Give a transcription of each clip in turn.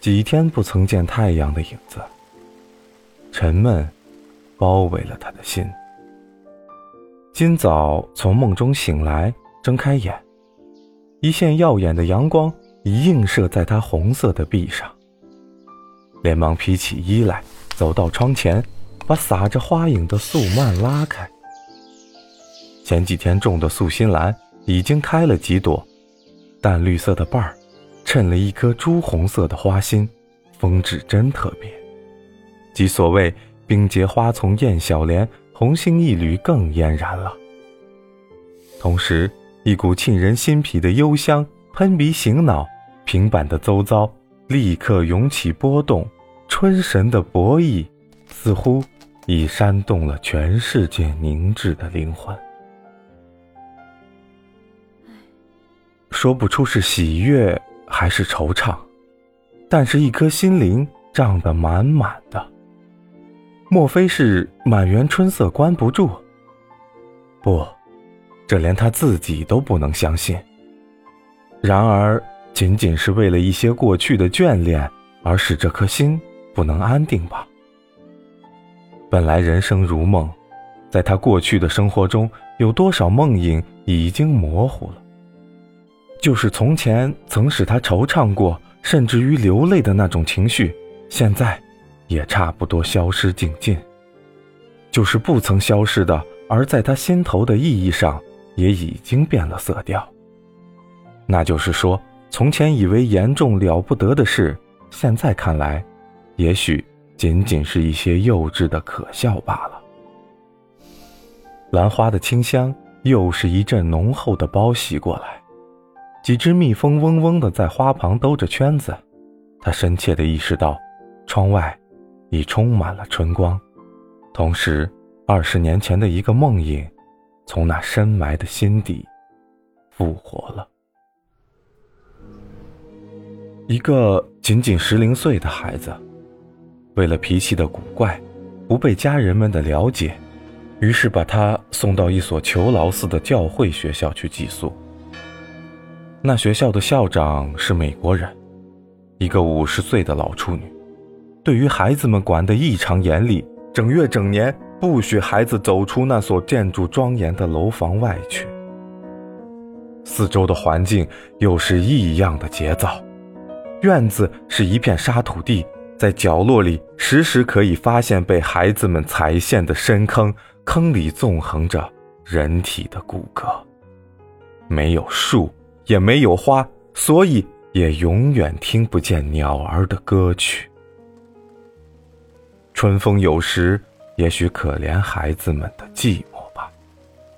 几天不曾见太阳的影子，沉闷包围了他的心。今早从梦中醒来，睁开眼，一线耀眼的阳光已映射在他红色的臂上。连忙披起衣来，走到窗前，把洒着花影的素蔓拉开。前几天种的素心兰已经开了几朵，淡绿色的瓣儿，衬了一颗朱红色的花心，风致真特别。即所谓“冰结花丛艳小莲，红星一缕更嫣然”了。同时，一股沁人心脾的幽香喷鼻醒脑，平板的周遭。立刻涌起波动，春神的博弈，似乎已煽动了全世界凝滞的灵魂。说不出是喜悦还是惆怅，但是一颗心灵胀得满满的。莫非是满园春色关不住？不，这连他自己都不能相信。然而。仅仅是为了一些过去的眷恋而使这颗心不能安定吧？本来人生如梦，在他过去的生活中，有多少梦影已经模糊了？就是从前曾使他惆怅过，甚至于流泪的那种情绪，现在也差不多消失殆尽。就是不曾消失的，而在他心头的意义上，也已经变了色调。那就是说。从前以为严重了不得的事，现在看来，也许仅仅是一些幼稚的可笑罢了。兰花的清香又是一阵浓厚的包袭过来，几只蜜蜂嗡嗡的在花旁兜着圈子。他深切地意识到，窗外已充满了春光，同时，二十年前的一个梦影，从那深埋的心底复活了。一个仅仅十零岁的孩子，为了脾气的古怪，不被家人们的了解，于是把他送到一所求劳似的教会学校去寄宿。那学校的校长是美国人，一个五十岁的老处女，对于孩子们管得异常严厉，整月整年不许孩子走出那所建筑庄严的楼房外去。四周的环境又是异样的节奏。院子是一片沙土地，在角落里时时可以发现被孩子们踩陷的深坑，坑里纵横着人体的骨骼。没有树，也没有花，所以也永远听不见鸟儿的歌曲。春风有时也许可怜孩子们的寂寞吧，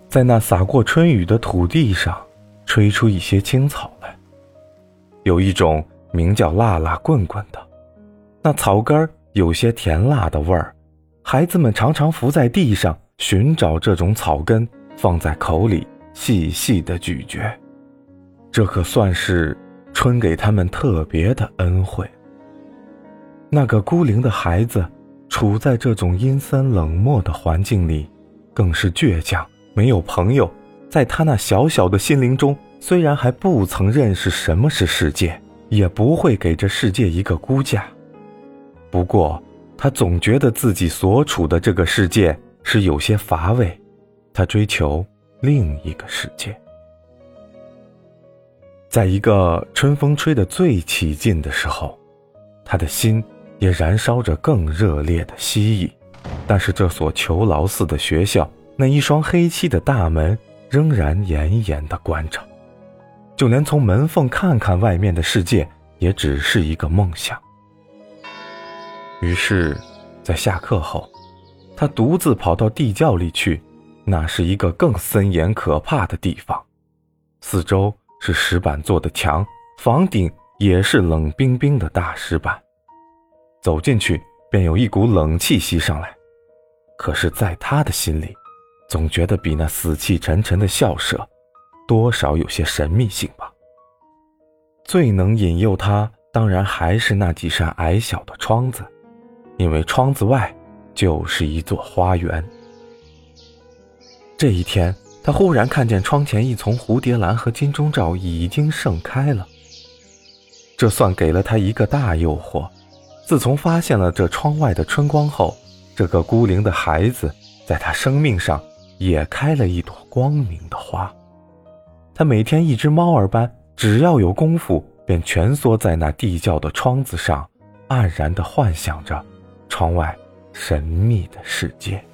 在那洒过春雨的土地上，吹出一些青草来，有一种。名叫辣辣棍棍的，那草根有些甜辣的味儿，孩子们常常伏在地上寻找这种草根，放在口里细细的咀嚼。这可算是春给他们特别的恩惠。那个孤零的孩子，处在这种阴森冷漠的环境里，更是倔强，没有朋友。在他那小小的心灵中，虽然还不曾认识什么是世界。也不会给这世界一个估价。不过，他总觉得自己所处的这个世界是有些乏味，他追求另一个世界。在一个春风吹得最起劲的时候，他的心也燃烧着更热烈的希冀。但是，这所囚牢似的学校，那一双黑漆的大门仍然严严地关着。就连从门缝看看外面的世界，也只是一个梦想。于是，在下课后，他独自跑到地窖里去。那是一个更森严可怕的地方，四周是石板做的墙，房顶也是冷冰冰的大石板。走进去，便有一股冷气袭上来。可是，在他的心里，总觉得比那死气沉沉的校舍。多少有些神秘性吧。最能引诱他，当然还是那几扇矮小的窗子，因为窗子外就是一座花园。这一天，他忽然看见窗前一丛蝴蝶兰和金钟罩已经盛开了。这算给了他一个大诱惑。自从发现了这窗外的春光后，这个孤零的孩子在他生命上也开了一朵光明的花。他每天一只猫儿般，只要有功夫，便蜷缩在那地窖的窗子上，黯然地幻想着窗外神秘的世界。